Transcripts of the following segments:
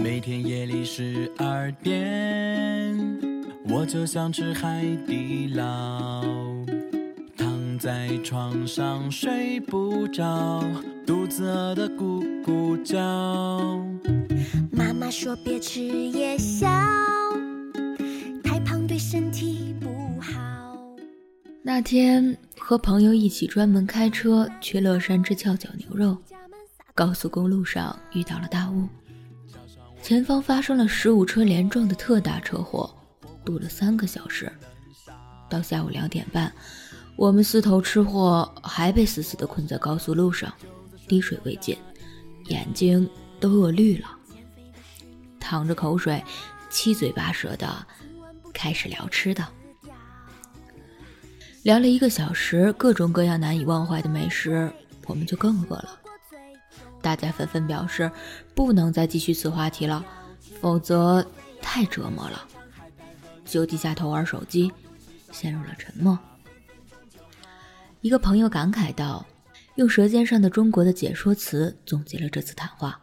每天夜里十二点，我就想吃海底捞。躺在床上睡不着，肚子饿得咕咕叫。妈妈说别吃夜宵，太胖对身体不好。那天和朋友一起专门开车去乐山吃翘脚牛肉，高速公路上遇到了大雾。前方发生了十五车连撞的特大车祸，堵了三个小时。到下午两点半，我们四头吃货还被死死地困在高速路上，滴水未进，眼睛都饿绿了，淌着口水，七嘴八舌的开始聊吃的。聊了一个小时，各种各样难以忘怀的美食，我们就更饿了。大家纷纷表示，不能再继续此话题了，否则太折磨了。就低下头玩手机，陷入了沉默。一个朋友感慨道：“用《舌尖上的中国》的解说词总结了这次谈话。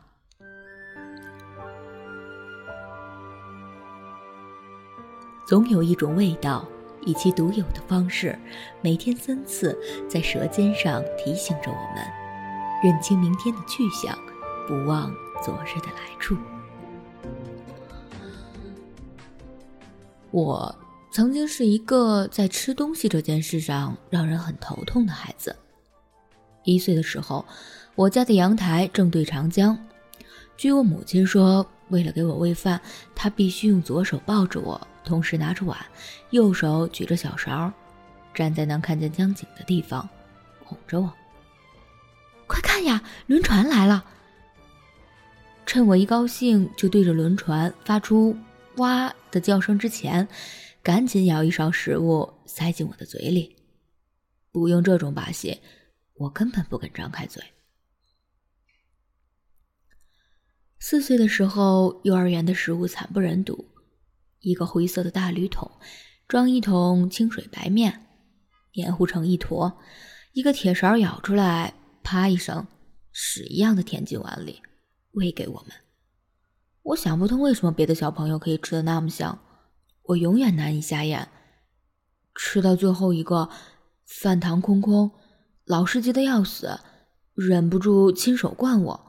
总有一种味道，以其独有的方式，每天三次在舌尖上提醒着我们。”认清明天的去向，不忘昨日的来处。我曾经是一个在吃东西这件事上让人很头痛的孩子。一岁的时候，我家的阳台正对长江。据我母亲说，为了给我喂饭，她必须用左手抱着我，同时拿着碗，右手举着小勺，站在能看见江景的地方，哄着我。快看呀，轮船来了！趁我一高兴就对着轮船发出“哇”的叫声之前，赶紧舀一勺食物塞进我的嘴里。不用这种把戏，我根本不敢张开嘴。四岁的时候，幼儿园的食物惨不忍睹：一个灰色的大铝桶，装一桶清水白面，黏糊成一坨，一个铁勺舀出来。啪一声，屎一样的填进碗里，喂给我们。我想不通为什么别的小朋友可以吃的那么香，我永远难以下咽。吃到最后一个，饭堂空空，老师急得要死，忍不住亲手灌我。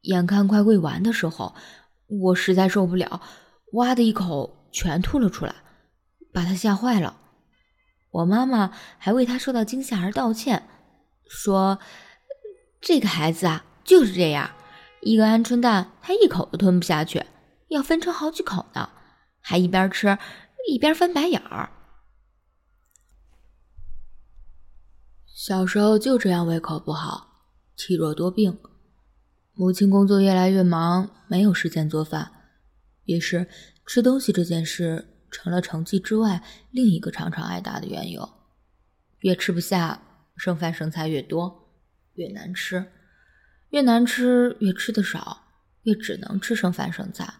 眼看快喂完的时候，我实在受不了，哇的一口全吐了出来，把他吓坏了。我妈妈还为他受到惊吓而道歉。说：“这个孩子啊，就是这样，一个鹌鹑蛋他一口都吞不下去，要分成好几口呢，还一边吃一边翻白眼儿。小时候就这样胃口不好，体弱多病，母亲工作越来越忙，没有时间做饭，于是吃东西这件事成了成绩之外另一个常常挨打的缘由，越吃不下。”剩饭剩菜越多，越难吃，越难吃越吃的少，越只能吃剩饭剩菜，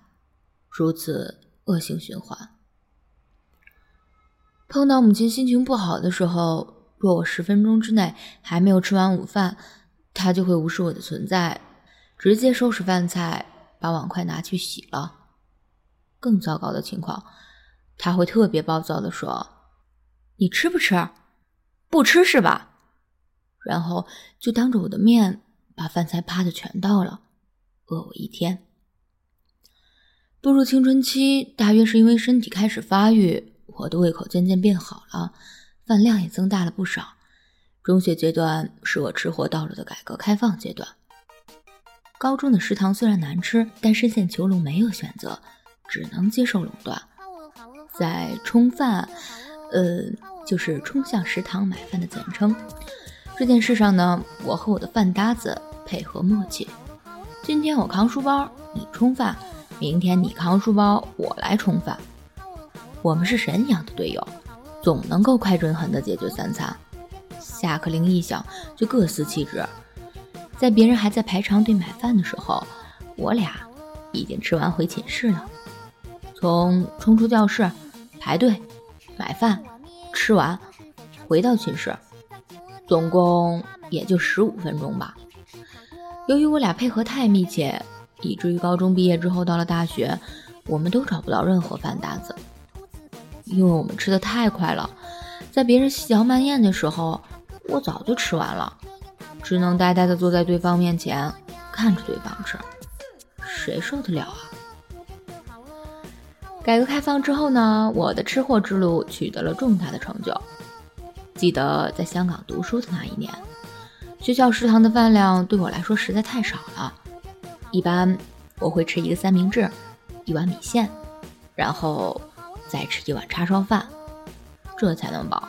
如此恶性循环。碰到母亲心情不好的时候，若我十分钟之内还没有吃完午饭，她就会无视我的存在，直接收拾饭菜，把碗筷拿去洗了。更糟糕的情况，她会特别暴躁的说：“你吃不吃？不吃是吧？”然后就当着我的面把饭菜啪的全倒了，饿我一天。步入青春期，大约是因为身体开始发育，我的胃口渐渐变好了，饭量也增大了不少。中学阶段是我吃货道路的改革开放阶段。高中的食堂虽然难吃，但深陷囚笼没有选择，只能接受垄断。在冲饭，呃，就是冲向食堂买饭的简称。这件事上呢，我和我的饭搭子配合默契。今天我扛书包，你冲饭；明天你扛书包，我来冲饭。我们是神一样的队友，总能够快准狠地解决三餐。下课铃一响，就各司其职。在别人还在排长队买饭的时候，我俩已经吃完回寝室了。从冲出教室、排队、买饭、吃完，回到寝室。总共也就十五分钟吧。由于我俩配合太密切，以至于高中毕业之后到了大学，我们都找不到任何饭搭子，因为我们吃的太快了，在别人细嚼慢咽的时候，我早就吃完了，只能呆呆的坐在对方面前看着对方吃，谁受得了啊？改革开放之后呢，我的吃货之路取得了重大的成就。记得在香港读书的那一年，学校食堂的饭量对我来说实在太少了。一般我会吃一个三明治，一碗米线，然后再吃一碗叉烧饭，这才能饱。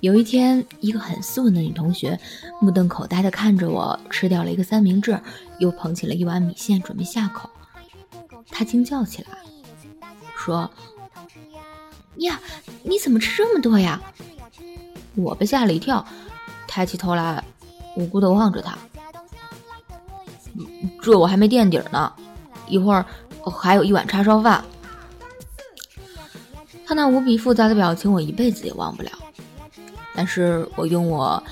有一天，一个很斯文的女同学目瞪口呆地看着我吃掉了一个三明治，又捧起了一碗米线准备下口。她惊叫起来，说。呀，你怎么吃这么多呀？我被吓了一跳，抬起头来，无辜的望着他。这我还没垫底呢，一会儿还有一碗叉烧饭。他那无比复杂的表情，我一辈子也忘不了。但是我用我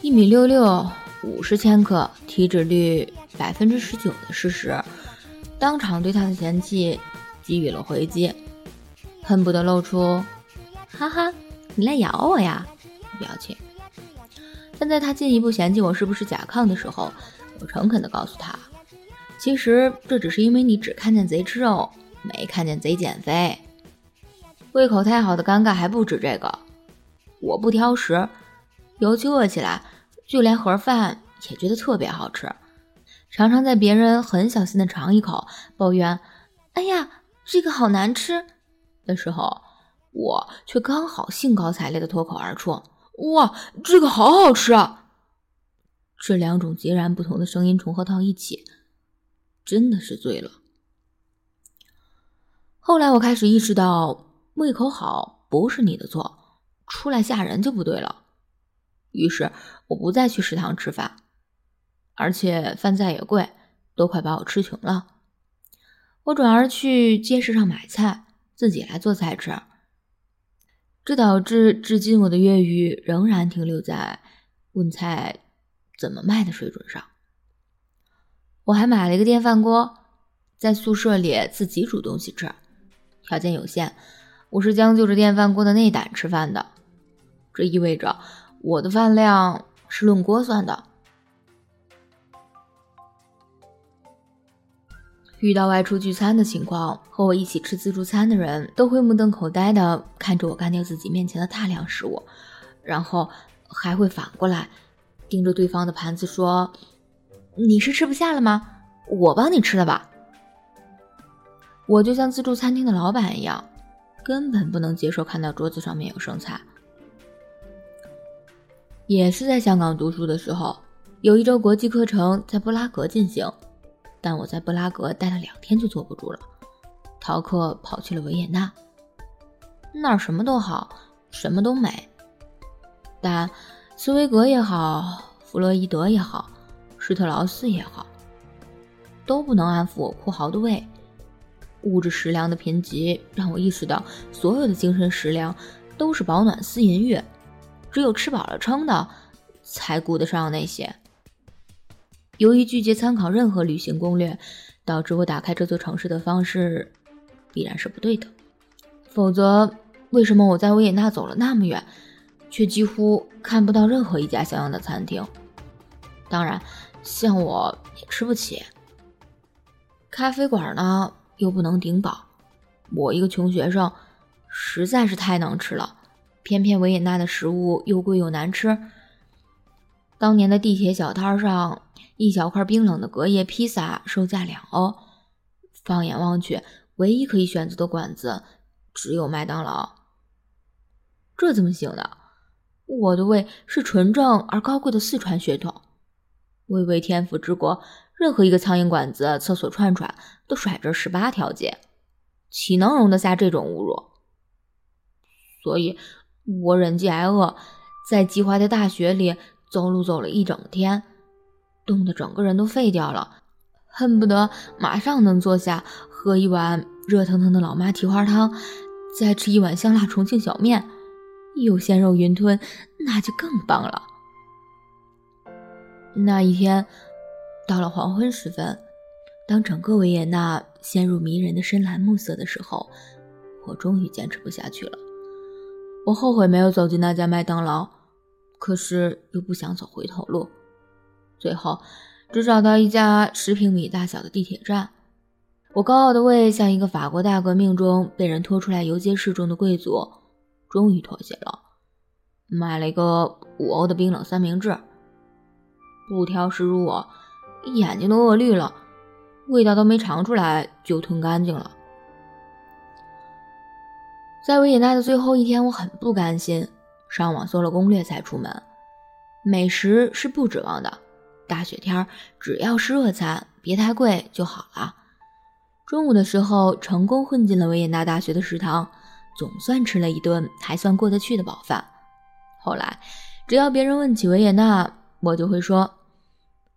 一米六六、五十千克、体脂率百分之十九的事实，当场对他的嫌弃给予了回击。恨不得露出“哈哈，你来咬我呀”表情。但在他进一步嫌弃我是不是甲亢的时候，我诚恳地告诉他：“其实这只是因为你只看见贼吃肉，没看见贼减肥。胃口太好的尴尬还不止这个。我不挑食，尤其饿起来，就连盒饭也觉得特别好吃。常常在别人很小心的尝一口，抱怨：‘哎呀，这个好难吃。’”的时候，我却刚好兴高采烈的脱口而出：“哇，这个好好吃啊！”这两种截然不同的声音重合到一起，真的是醉了。后来我开始意识到，胃口好不是你的错，出来吓人就不对了。于是我不再去食堂吃饭，而且饭菜也贵，都快把我吃穷了。我转而去街市上买菜。自己来做菜吃，这导致至今我的粤语仍然停留在问菜怎么卖的水准上。我还买了一个电饭锅，在宿舍里自己煮东西吃，条件有限，我是将就着电饭锅的内胆吃饭的。这意味着我的饭量是论锅算的。遇到外出聚餐的情况，和我一起吃自助餐的人都会目瞪口呆地看着我干掉自己面前的大量食物，然后还会反过来盯着对方的盘子说：“你是吃不下了吗？我帮你吃了吧。”我就像自助餐厅的老板一样，根本不能接受看到桌子上面有剩菜。也是在香港读书的时候，有一周国际课程在布拉格进行。但我在布拉格待了两天就坐不住了，逃课跑去了维也纳。那儿什么都好，什么都美，但斯维格也好，弗洛伊德也好，施特劳斯也好，都不能安抚我哭嚎的胃。物质食粮的贫瘠让我意识到，所有的精神食粮都是饱暖思淫欲，只有吃饱了撑的，才顾得上那些。由于拒绝参考任何旅行攻略，导致我打开这座城市的方式必然是不对的。否则，为什么我在维也纳走了那么远，却几乎看不到任何一家像样的餐厅？当然，像我也吃不起。咖啡馆呢，又不能顶饱。我一个穷学生，实在是太能吃了。偏偏维也纳的食物又贵又难吃。当年的地铁小摊上。一小块冰冷的隔夜披萨，售价两欧。放眼望去，唯一可以选择的馆子只有麦当劳。这怎么行呢？我的胃是纯正而高贵的四川血统，巍巍天府之国，任何一个苍蝇馆子、厕所串串都甩着十八条街，岂能容得下这种侮辱？所以，我忍饥挨饿，在计划的大雪里走路走了一整天。冻得整个人都废掉了，恨不得马上能坐下喝一碗热腾腾的老妈蹄花汤，再吃一碗香辣重庆小面，有鲜肉云吞，那就更棒了。那一天，到了黄昏时分，当整个维也纳陷入迷人的深蓝暮色的时候，我终于坚持不下去了。我后悔没有走进那家麦当劳，可是又不想走回头路。最后，只找到一家十平米大小的地铁站。我高傲的胃像一个法国大革命中被人拖出来游街示众的贵族，终于妥协了，买了一个五欧的冰冷三明治。不挑食如我，眼睛都饿绿了，味道都没尝出来就吞干净了。在维也纳的最后一天，我很不甘心，上网搜了攻略才出门。美食是不指望的，大雪天只要是热餐，别太贵就好了。中午的时候，成功混进了维也纳大学的食堂，总算吃了一顿还算过得去的饱饭。后来，只要别人问起维也纳，我就会说，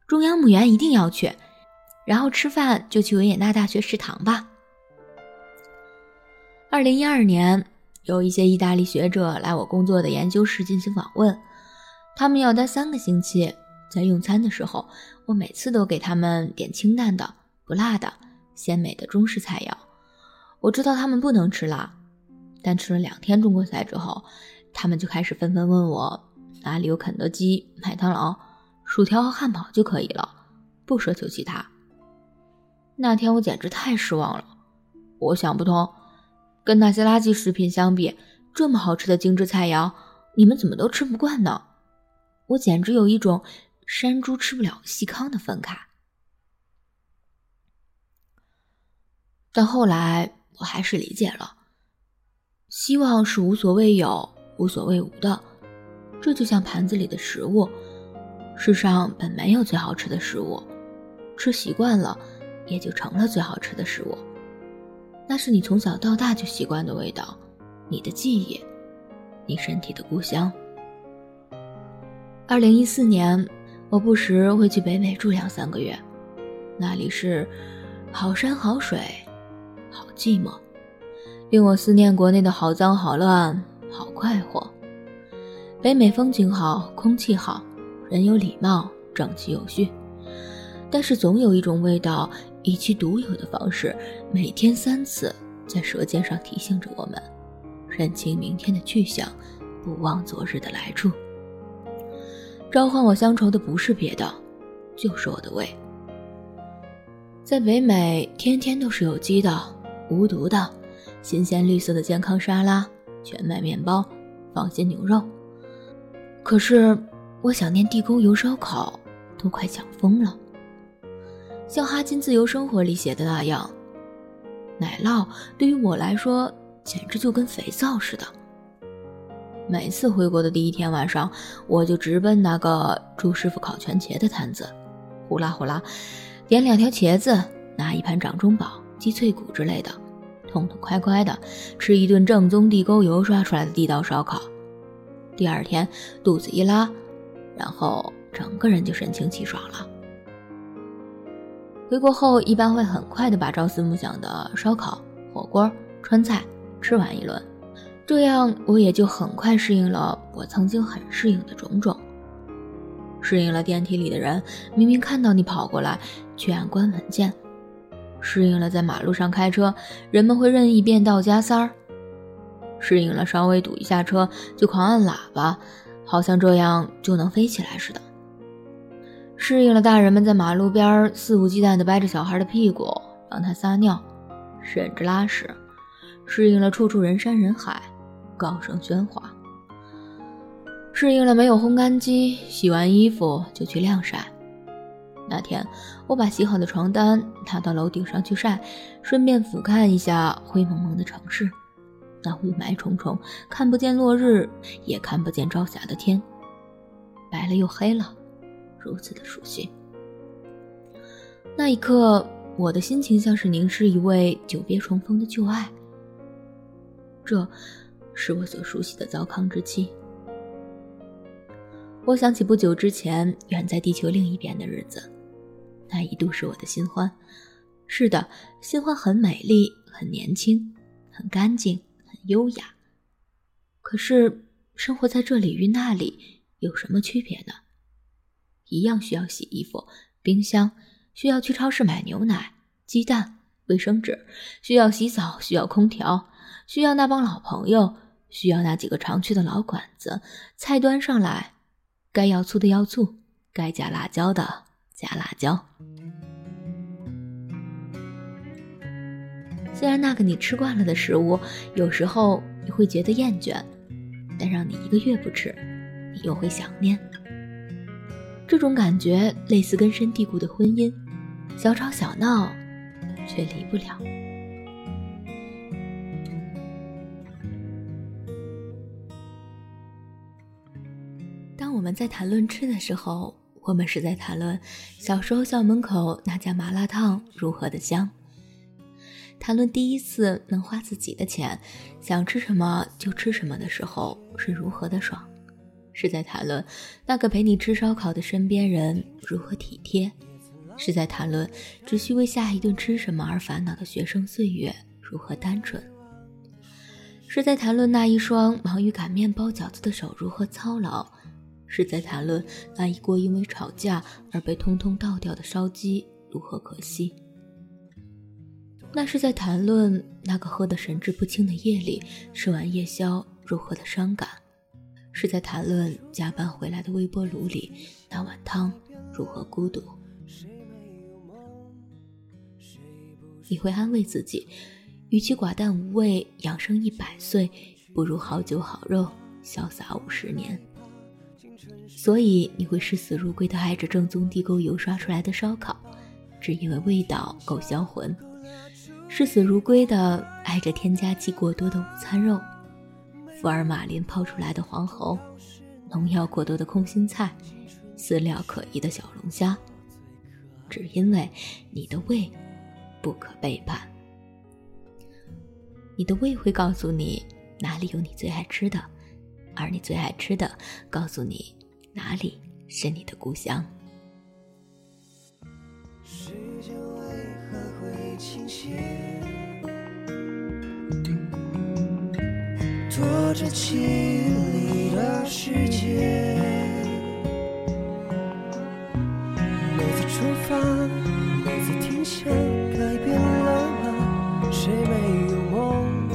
中央墓园一定要去，然后吃饭就去维也纳大学食堂吧。二零一二年，有一些意大利学者来我工作的研究室进行访问，他们要待三个星期。在用餐的时候，我每次都给他们点清淡的、不辣的。鲜美的中式菜肴，我知道他们不能吃辣，但吃了两天中国菜之后，他们就开始纷纷问我哪里有肯德基、麦当劳，薯条和汉堡就可以了，不奢求其他。那天我简直太失望了，我想不通，跟那些垃圾食品相比，这么好吃的精致菜肴，你们怎么都吃不惯呢？我简直有一种山猪吃不了细糠的愤慨。但后来我还是理解了，希望是无所谓有、无所谓无的，这就像盘子里的食物，世上本没有最好吃的食物，吃习惯了，也就成了最好吃的食物。那是你从小到大就习惯的味道，你的记忆，你身体的故乡。二零一四年，我不时会去北美住两三个月，那里是好山好水。好寂寞，令我思念国内的好脏好乱好快活。北美风景好，空气好，人有礼貌，整齐有序。但是总有一种味道，以其独有的方式，每天三次在舌尖上提醒着我们：认清明天的去向，不忘昨日的来处。召唤我乡愁的不是别的，就是我的胃。在北美，天天都是有机的。无毒的，新鲜绿色的健康沙拉，全麦面包，放心牛肉。可是我想念地沟油烧烤，都快想疯了。像哈金自由生活里写的那样，奶酪对于我来说简直就跟肥皂似的。每次回国的第一天晚上，我就直奔那个朱师傅烤全茄的摊子，呼啦呼啦，点两条茄子，拿一盘掌中宝。鸡脆骨之类的，痛痛快快的吃一顿正宗地沟油刷出来的地道烧烤。第二天肚子一拉，然后整个人就神清气爽了。回国后一般会很快的把朝思暮想的烧烤、火锅、川菜吃完一轮，这样我也就很快适应了我曾经很适应的种种，适应了电梯里的人明明看到你跑过来，却按关门键。适应了在马路上开车，人们会任意变道加塞儿；适应了稍微堵一下车就狂按喇叭，好像这样就能飞起来似的；适应了大人们在马路边肆无忌惮地掰着小孩的屁股让他撒尿，甚至拉屎；适应了处处人山人海，高声喧哗；适应了没有烘干机，洗完衣服就去晾晒。那天，我把洗好的床单拿到楼顶上去晒，顺便俯瞰一下灰蒙蒙的城市。那雾霾重重，看不见落日，也看不见朝霞的天，白了又黑了，如此的熟悉。那一刻，我的心情像是凝视一位久别重逢的旧爱。这，是我所熟悉的糟糠之妻。我想起不久之前远在地球另一边的日子。那一度是我的新欢，是的，新欢很美丽，很年轻，很干净，很优雅。可是生活在这里与那里有什么区别呢？一样需要洗衣服，冰箱需要去超市买牛奶、鸡蛋、卫生纸，需要洗澡，需要空调，需要那帮老朋友，需要那几个常去的老馆子。菜端上来，该要醋的要醋，该加辣椒的加辣椒。虽然那个你吃惯了的食物，有时候你会觉得厌倦，但让你一个月不吃，你又会想念。这种感觉类似根深蒂固的婚姻，小吵小闹，却离不了。当我们在谈论吃的时候，我们是在谈论小时候校门口那家麻辣烫如何的香。谈论第一次能花自己的钱，想吃什么就吃什么的时候是如何的爽，是在谈论那个陪你吃烧烤的身边人如何体贴，是在谈论只需为下一顿吃什么而烦恼的学生岁月如何单纯，是在谈论那一双忙于擀面包饺子的手如何操劳，是在谈论那一锅因为吵架而被通通倒掉的烧鸡如何可惜。那是在谈论那个喝得神志不清的夜里，吃完夜宵如何的伤感；是在谈论加班回来的微波炉里那碗汤如何孤独。你会安慰自己，与其寡淡无味养生一百岁，不如好酒好肉潇洒五十年。所以你会视死如归的爱着正宗地沟油刷出来的烧烤，只因为味道够销魂。视死如归的爱着添加剂过多的午餐肉，福尔马林泡出来的黄喉，农药过多的空心菜，饲料可疑的小龙虾，只因为你的胃不可背叛。你的胃会告诉你哪里有你最爱吃的，而你最爱吃的告诉你哪里是你的故乡。时间为何会倾斜躲着凄厉的世界，每次出发，每次停下，改变了吗？谁没有梦？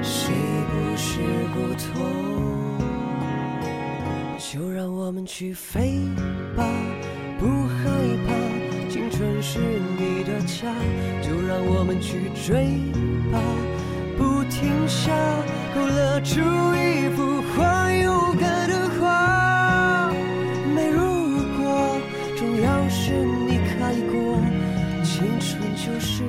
谁不是不同？就让我们去飞吧，不害怕，青春是你的家。就让我们去追吧，不停下。勾勒出一幅画，勇敢的画。没如果，重要是你开过，青春就是。